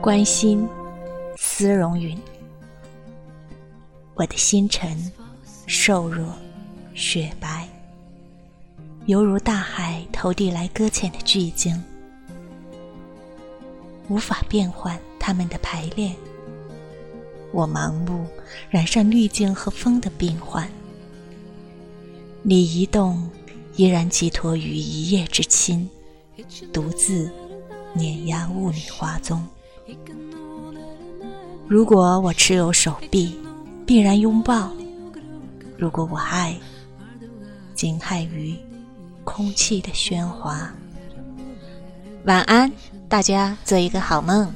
关心，丝绒云。我的星辰，瘦弱，雪白，犹如大海投递来搁浅的巨鲸，无法变换它们的排列。我盲目染上滤镜和风的变幻，你移动，依然寄托于一夜之亲，独自碾压雾里花踪。如果我持有手臂，必然拥抱；如果我爱，惊骇于空气的喧哗。晚安，大家做一个好梦。